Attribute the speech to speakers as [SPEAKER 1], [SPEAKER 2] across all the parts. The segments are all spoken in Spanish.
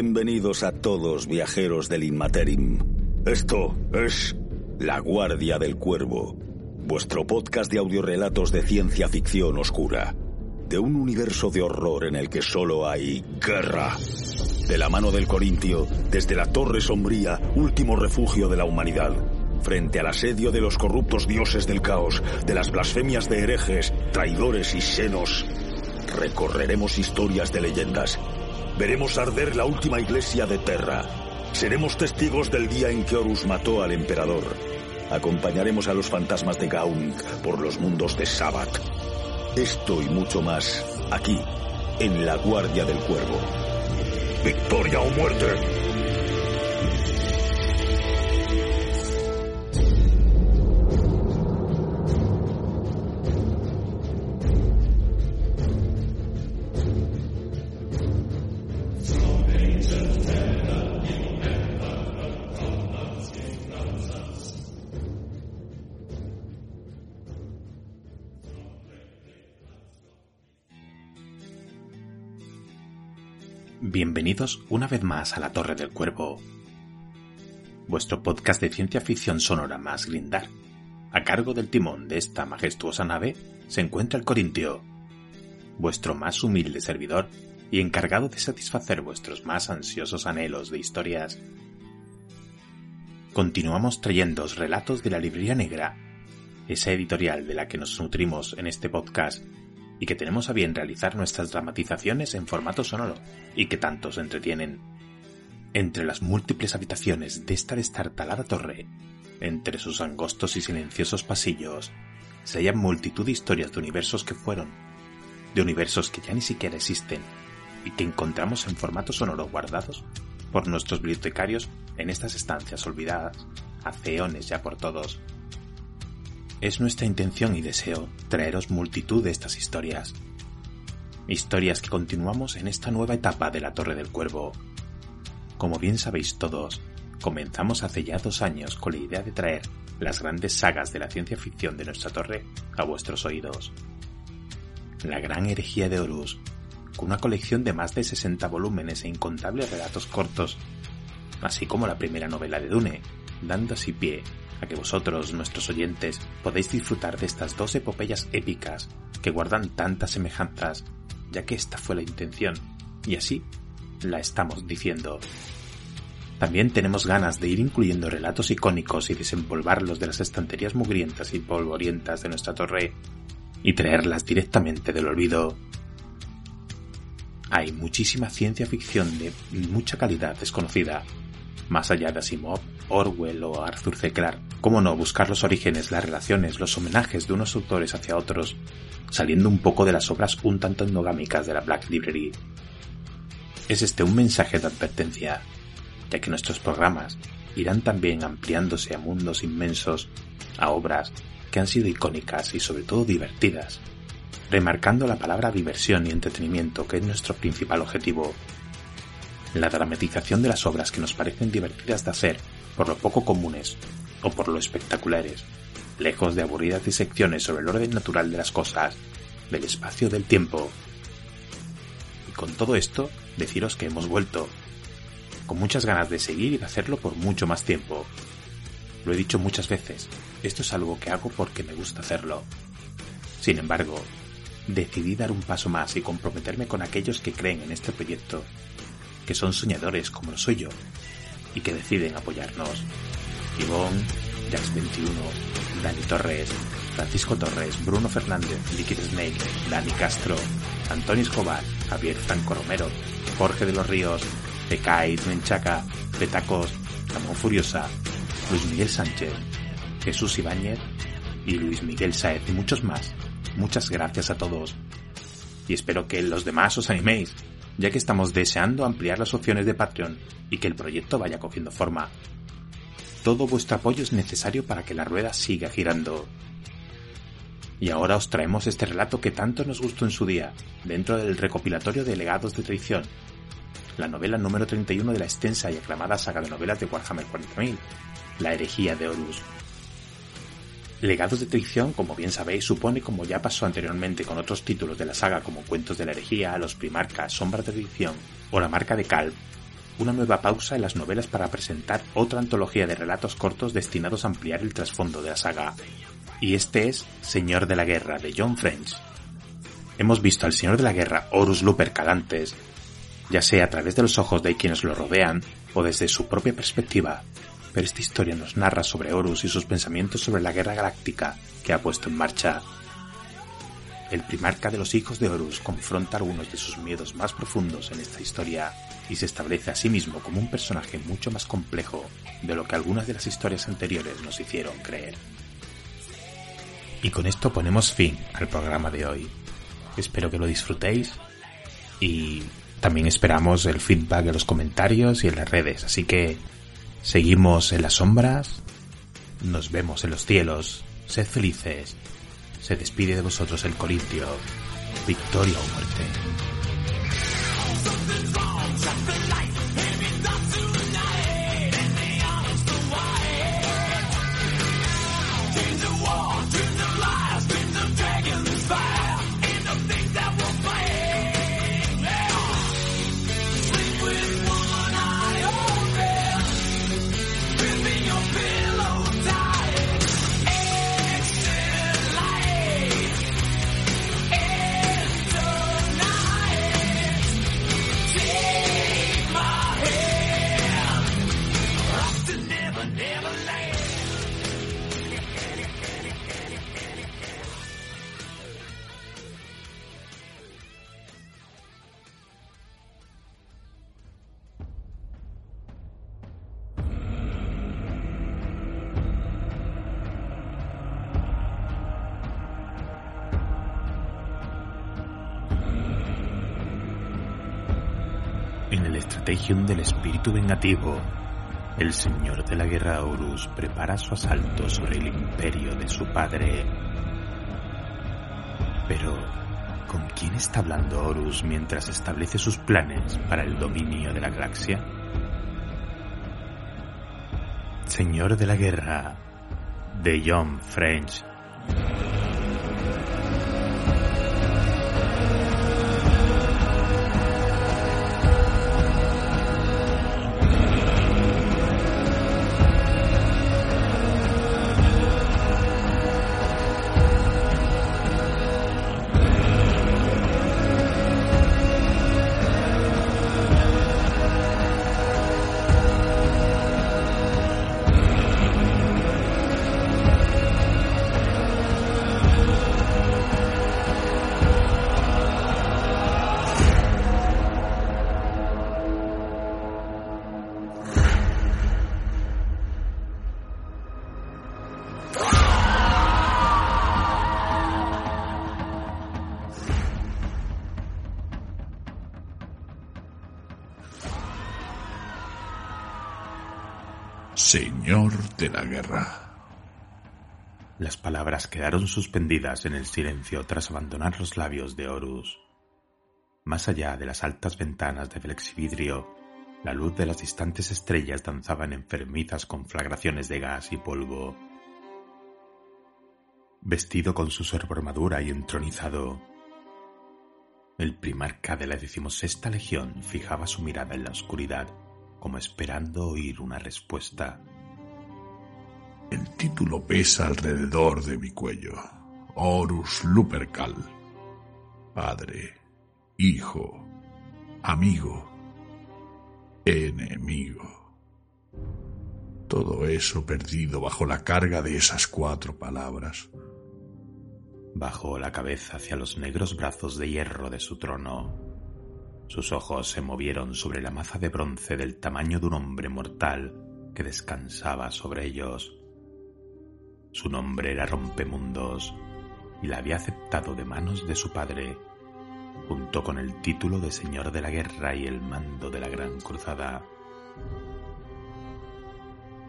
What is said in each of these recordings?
[SPEAKER 1] Bienvenidos a todos, viajeros del Inmaterim. Esto es La Guardia del Cuervo, vuestro podcast de audiorelatos de ciencia ficción oscura, de un universo de horror en el que solo hay guerra. De la mano del Corintio, desde la Torre Sombría, último refugio de la humanidad, frente al asedio de los corruptos dioses del caos, de las blasfemias de herejes, traidores y senos, recorreremos historias de leyendas. Veremos arder la última iglesia de Terra. Seremos testigos del día en que Horus mató al emperador. Acompañaremos a los fantasmas de Gaun por los mundos de Sabbath. Esto y mucho más aquí, en la Guardia del Cuervo. ¡Victoria o muerte!
[SPEAKER 2] Bienvenidos una vez más a la Torre del Cuervo, vuestro podcast de ciencia ficción sonora más grindar. A cargo del timón de esta majestuosa nave se encuentra el Corintio, vuestro más humilde servidor y encargado de satisfacer vuestros más ansiosos anhelos de historias. Continuamos trayéndoos relatos de la Librería Negra, esa editorial de la que nos nutrimos en este podcast y que tenemos a bien realizar nuestras dramatizaciones en formato sonoro y que tanto se entretienen. Entre las múltiples habitaciones de esta destartalada torre, entre sus angostos y silenciosos pasillos, se hallan multitud de historias de universos que fueron, de universos que ya ni siquiera existen y que encontramos en formato sonoro guardados por nuestros bibliotecarios en estas estancias olvidadas, hace ya por todos, es nuestra intención y deseo traeros multitud de estas historias. Historias que continuamos en esta nueva etapa de la Torre del Cuervo. Como bien sabéis todos, comenzamos hace ya dos años con la idea de traer las grandes sagas de la ciencia ficción de nuestra torre a vuestros oídos. La gran herejía de Horus, con una colección de más de 60 volúmenes e incontables relatos cortos, así como la primera novela de Dune, dando así pie a que vosotros, nuestros oyentes, podéis disfrutar de estas dos epopeyas épicas que guardan tantas semejanzas, ya que esta fue la intención, y así la estamos diciendo. También tenemos ganas de ir incluyendo relatos icónicos y desempolvarlos de las estanterías mugrientas y polvorientas de nuestra torre y traerlas directamente del olvido. Hay muchísima ciencia ficción de mucha calidad desconocida, más allá de Asimov, Orwell o Arthur C. Clarke. ¿Cómo no buscar los orígenes, las relaciones, los homenajes de unos autores hacia otros, saliendo un poco de las obras un tanto endogámicas de la Black Library? Es este un mensaje de advertencia, ya que nuestros programas irán también ampliándose a mundos inmensos, a obras que han sido icónicas y sobre todo divertidas, remarcando la palabra diversión y entretenimiento que es nuestro principal objetivo la dramatización de las obras que nos parecen divertidas de hacer por lo poco comunes o por lo espectaculares, lejos de aburridas disecciones sobre el orden natural de las cosas, del espacio del tiempo. Y con todo esto, deciros que hemos vuelto, con muchas ganas de seguir y de hacerlo por mucho más tiempo. Lo he dicho muchas veces, esto es algo que hago porque me gusta hacerlo. Sin embargo, decidí dar un paso más y comprometerme con aquellos que creen en este proyecto que son soñadores como lo soy yo y que deciden apoyarnos. Ivonne, Jax21, Dani Torres, Francisco Torres, Bruno Fernández, Liquid Snake, Dani Castro, Antonio Escobar, Javier Franco Romero, Jorge de los Ríos, Pecay, Menchaca, Petacos, Ramón Furiosa, Luis Miguel Sánchez, Jesús Ibáñez y Luis Miguel Saez y muchos más. Muchas gracias a todos. Y espero que los demás os animéis ya que estamos deseando ampliar las opciones de Patreon y que el proyecto vaya cogiendo forma. Todo vuestro apoyo es necesario para que la rueda siga girando. Y ahora os traemos este relato que tanto nos gustó en su día, dentro del recopilatorio de Legados de Traición, la novela número 31 de la extensa y aclamada saga de novelas de Warhammer 40.000, La herejía de Horus. Legados de Traición, como bien sabéis, supone, como ya pasó anteriormente con otros títulos de la saga como Cuentos de la Herejía, Los Primarcas, Sombras de Traición o La Marca de Cal,
[SPEAKER 3] una nueva pausa en las novelas para presentar otra antología de relatos cortos destinados a ampliar el trasfondo de la saga. Y este es Señor de la Guerra de John French. Hemos visto al Señor de la Guerra Horus Lupercal antes, ya sea a través de los ojos de quienes lo rodean o desde su propia perspectiva, pero esta historia nos narra sobre Horus y sus pensamientos sobre la guerra galáctica que ha puesto en marcha. El primarca de los hijos de Horus confronta algunos de sus miedos más profundos en esta historia y se establece a sí mismo como un personaje mucho más complejo de lo que algunas de las historias anteriores nos hicieron creer. Y con esto ponemos fin al programa de hoy. Espero que lo disfrutéis y también esperamos el feedback en los comentarios y en las redes, así que seguimos en las sombras, nos vemos en los cielos, sed felices, se despide de vosotros el Corintio, victoria o muerte. Del espíritu vengativo, el señor de la guerra Horus prepara su asalto sobre el imperio de su padre. Pero, ¿con quién está hablando Horus mientras establece sus planes para el dominio de la galaxia? Señor de la guerra, de John French.
[SPEAKER 4] Señor de la Guerra.
[SPEAKER 3] Las palabras quedaron suspendidas en el silencio tras abandonar los labios de Horus. Más allá de las altas ventanas de flexividrio, la luz de las distantes estrellas danzaba en enfermizas conflagraciones de gas y polvo. Vestido con su armadura y entronizado, el primarca de la decimosexta legión fijaba su mirada en la oscuridad como esperando oír una respuesta.
[SPEAKER 4] El título pesa alrededor de mi cuello. Horus Lupercal. Padre, hijo, amigo, enemigo. Todo eso perdido bajo la carga de esas cuatro palabras.
[SPEAKER 3] Bajó la cabeza hacia los negros brazos de hierro de su trono sus ojos se movieron sobre la maza de bronce del tamaño de un hombre mortal que descansaba sobre ellos. Su nombre era Rompemundos y la había aceptado de manos de su padre, junto con el título de Señor de la Guerra y el mando de la Gran Cruzada.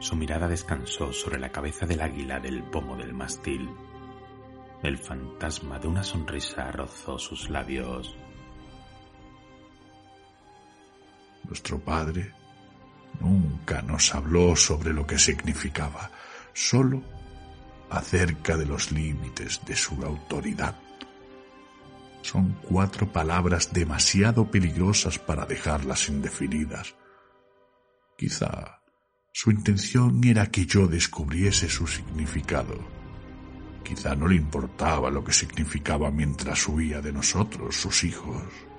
[SPEAKER 3] Su mirada descansó sobre la cabeza del águila del pomo del mástil. El fantasma de una sonrisa rozó sus labios.
[SPEAKER 4] Nuestro Padre nunca nos habló sobre lo que significaba, solo acerca de los límites de su autoridad. Son cuatro palabras demasiado peligrosas para dejarlas indefinidas. Quizá su intención era que yo descubriese su significado. Quizá no le importaba lo que significaba mientras huía de nosotros, sus hijos.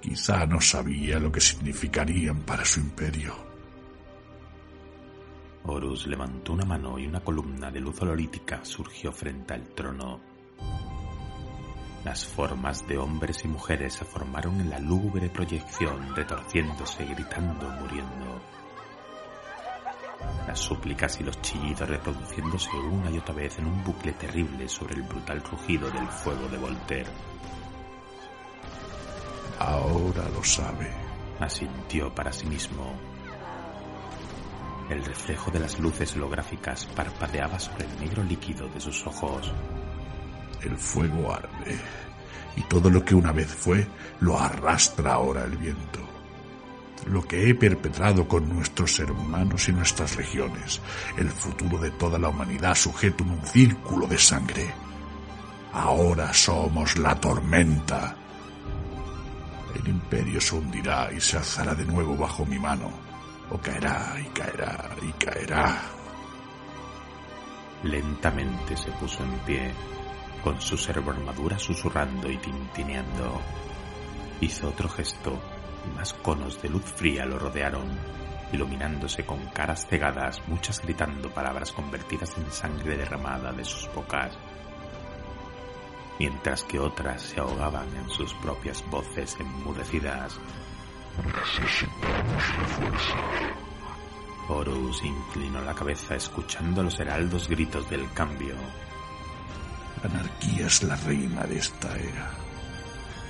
[SPEAKER 4] Quizá no sabía lo que significarían para su imperio.
[SPEAKER 3] Horus levantó una mano y una columna de luz hololítica surgió frente al trono. Las formas de hombres y mujeres se formaron en la lúgubre proyección, retorciéndose, gritando, muriendo. Las súplicas y los chillidos reproduciéndose una y otra vez en un bucle terrible sobre el brutal rugido del fuego de Voltaire.
[SPEAKER 4] Ahora lo sabe.
[SPEAKER 3] Asintió para sí mismo. El reflejo de las luces holográficas parpadeaba sobre el negro líquido de sus ojos.
[SPEAKER 4] El fuego arde, y todo lo que una vez fue lo arrastra ahora el viento. Lo que he perpetrado con nuestros hermanos y nuestras regiones, el futuro de toda la humanidad sujeto en un círculo de sangre. Ahora somos la tormenta. Imperio se hundirá y se alzará de nuevo bajo mi mano, o caerá y caerá y caerá.
[SPEAKER 3] Lentamente se puso en pie con su armadura susurrando y tintineando. Hizo otro gesto y más conos de luz fría lo rodearon, iluminándose con caras cegadas, muchas gritando palabras convertidas en sangre derramada de sus bocas, mientras que otras se ahogaban en sus propias voces enmudecidas.
[SPEAKER 5] Necesitamos.
[SPEAKER 3] Horus inclinó la cabeza escuchando los heraldos gritos del cambio
[SPEAKER 4] la anarquía es la reina de esta era.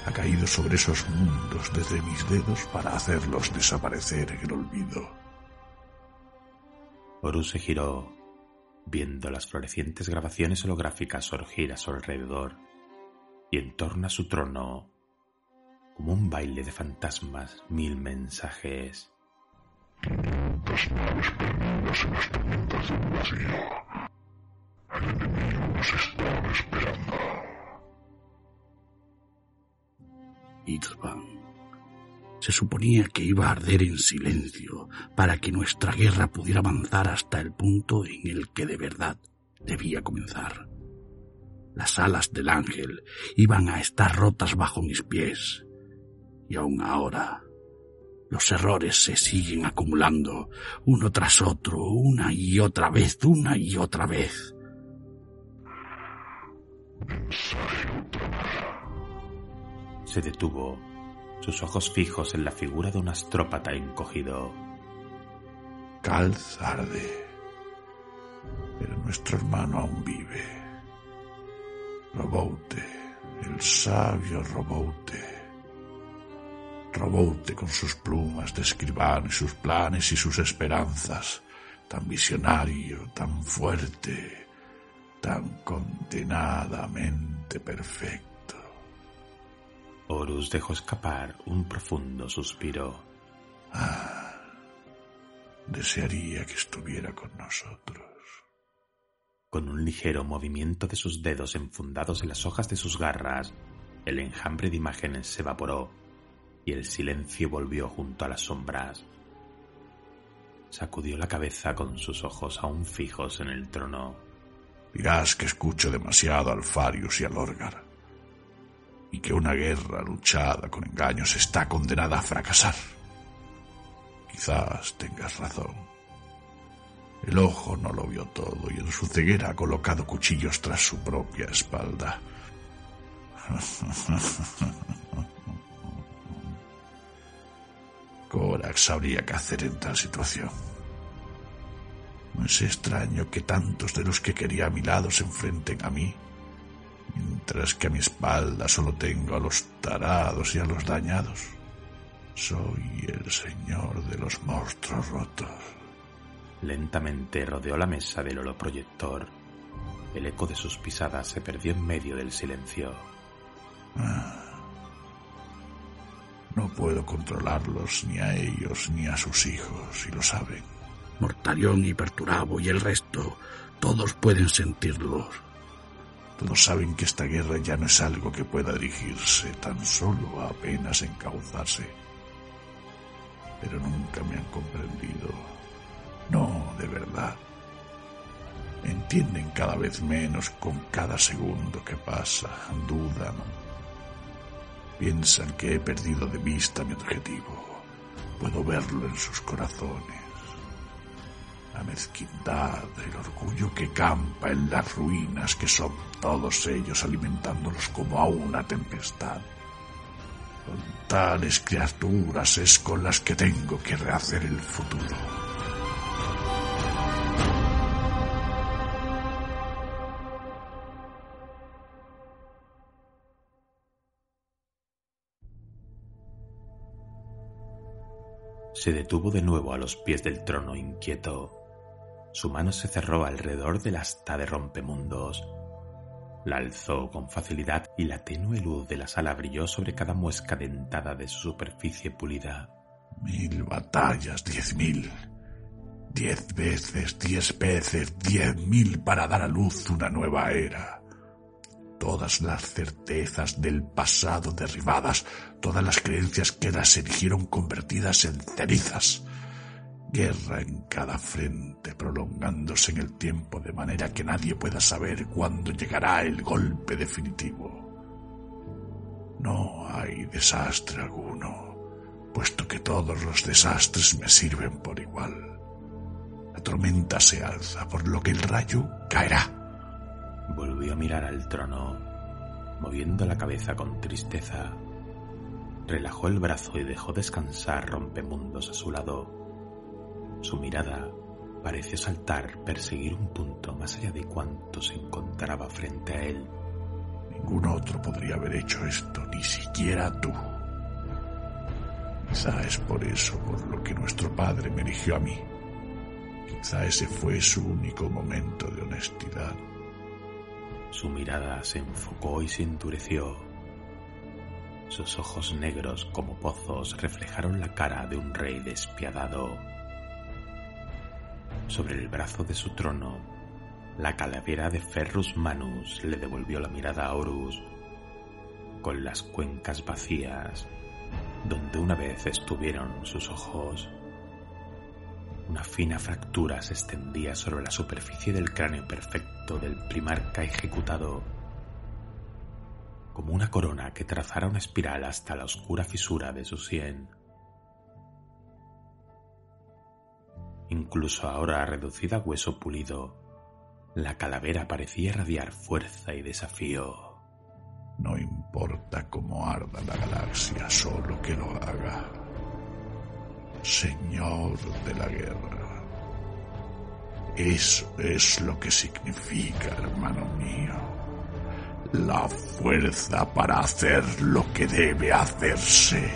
[SPEAKER 4] Ha caído sobre esos mundos desde mis dedos para hacerlos desaparecer en el olvido.
[SPEAKER 3] Horus se giró, viendo las florecientes grabaciones holográficas surgir a su alrededor y en torno a su trono, como un baile de fantasmas, mil mensajes.
[SPEAKER 5] Tormentas naves perdidas en las tormentas del vacío. El enemigo nos está esperando.
[SPEAKER 6] Itzvan. Se suponía que iba a arder en silencio para que nuestra guerra pudiera avanzar hasta el punto en el que de verdad debía comenzar. Las alas del ángel iban a estar rotas bajo mis pies. Y aún ahora, los errores se siguen acumulando, uno tras otro, una y otra vez, una y otra vez.
[SPEAKER 3] Se detuvo, sus ojos fijos en la figura de un astrópata encogido.
[SPEAKER 4] Calz arde, pero nuestro hermano aún vive. Roboute, el sabio Roboute. Roboute con sus plumas de escribano y sus planes y sus esperanzas, tan visionario, tan fuerte tan condenadamente perfecto.
[SPEAKER 3] Horus dejó escapar un profundo suspiro.
[SPEAKER 4] Ah, desearía que estuviera con nosotros.
[SPEAKER 3] Con un ligero movimiento de sus dedos enfundados en las hojas de sus garras, el enjambre de imágenes se evaporó y el silencio volvió junto a las sombras. Sacudió la cabeza con sus ojos aún fijos en el trono.
[SPEAKER 4] Dirás que escucho demasiado al Farius y al Orgar, y que una guerra luchada con engaños está condenada a fracasar. Quizás tengas razón. El ojo no lo vio todo y en su ceguera ha colocado cuchillos tras su propia espalda. Korak sabría qué hacer en tal situación. No es extraño que tantos de los que quería a mi lado se enfrenten a mí, mientras que a mi espalda solo tengo a los tarados y a los dañados. Soy el señor de los monstruos rotos.
[SPEAKER 3] Lentamente rodeó la mesa del holoproyector. El eco de sus pisadas se perdió en medio del silencio.
[SPEAKER 4] Ah. No puedo controlarlos ni a ellos ni a sus hijos, y lo saben.
[SPEAKER 6] Mortarión y Perturabo y el resto, todos pueden sentirlo.
[SPEAKER 4] Todos saben que esta guerra ya no es algo que pueda dirigirse, tan solo a apenas encauzarse. pero nunca me han comprendido. No, de verdad. Entienden cada vez menos con cada segundo que pasa, dudan. Piensan que he perdido de vista mi objetivo. Puedo verlo en sus corazones. La mezquindad, el orgullo que campa en las ruinas que son todos ellos alimentándolos como a una tempestad. Con tales criaturas es con las que tengo que rehacer el futuro.
[SPEAKER 3] Se detuvo de nuevo a los pies del trono inquieto. Su mano se cerró alrededor del asta de rompemundos la alzó con facilidad y la tenue luz de la sala brilló sobre cada muesca dentada de su superficie pulida.
[SPEAKER 4] Mil batallas, diez mil. Diez veces, diez veces, diez mil para dar a luz una nueva era. Todas las certezas del pasado derribadas, todas las creencias que las erigieron convertidas en cenizas guerra en cada frente, prolongándose en el tiempo de manera que nadie pueda saber cuándo llegará el golpe definitivo. No hay desastre alguno, puesto que todos los desastres me sirven por igual. La tormenta se alza, por lo que el rayo caerá.
[SPEAKER 3] Volvió a mirar al trono, moviendo la cabeza con tristeza. Relajó el brazo y dejó descansar rompemundos a su lado su mirada pareció saltar, perseguir un punto más allá de cuanto se encontraba frente a él.
[SPEAKER 4] Ningún otro podría haber hecho esto, ni siquiera tú. Quizá es por eso por lo que nuestro padre me eligió a mí. Quizá ese fue su único momento de honestidad.
[SPEAKER 3] Su mirada se enfocó y se endureció. Sus ojos negros como pozos reflejaron la cara de un rey despiadado sobre el brazo de su trono, la calavera de Ferrus Manus le devolvió la mirada a Horus, con las cuencas vacías, donde una vez estuvieron sus ojos. Una fina fractura se extendía sobre la superficie del cráneo perfecto del primarca ejecutado, como una corona que trazara una espiral hasta la oscura fisura de su sien. Incluso ahora reducida a hueso pulido, la calavera parecía irradiar fuerza y desafío.
[SPEAKER 4] No importa cómo arda la galaxia, solo que lo haga. Señor de la guerra. Eso es lo que significa, hermano mío. La fuerza para hacer lo que debe hacerse.